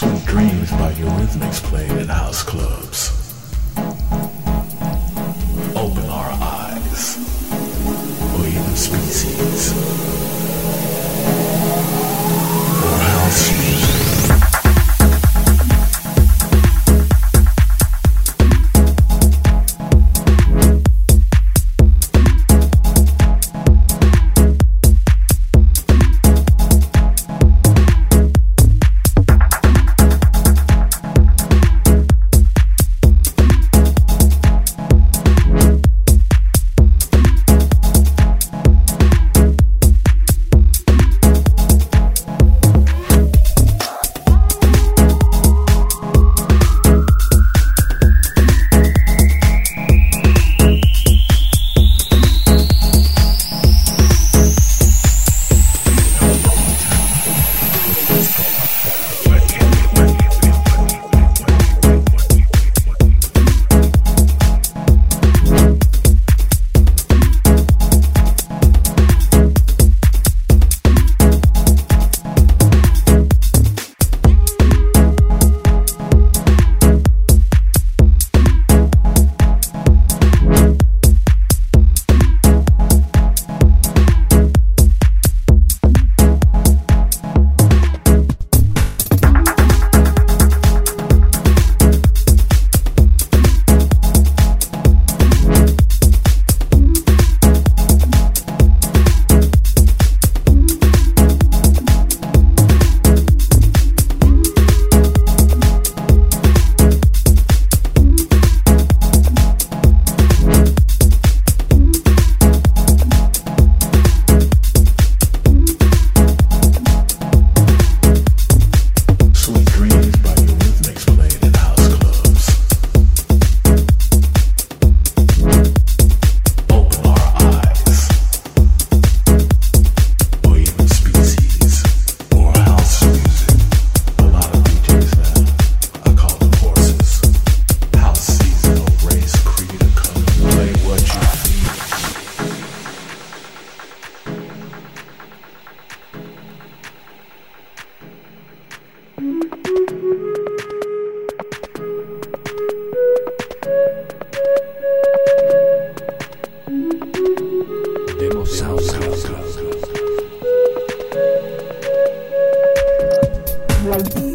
sweet dreams by your Eurythmics played in house clubs. Open our eyes, or even species. Bye.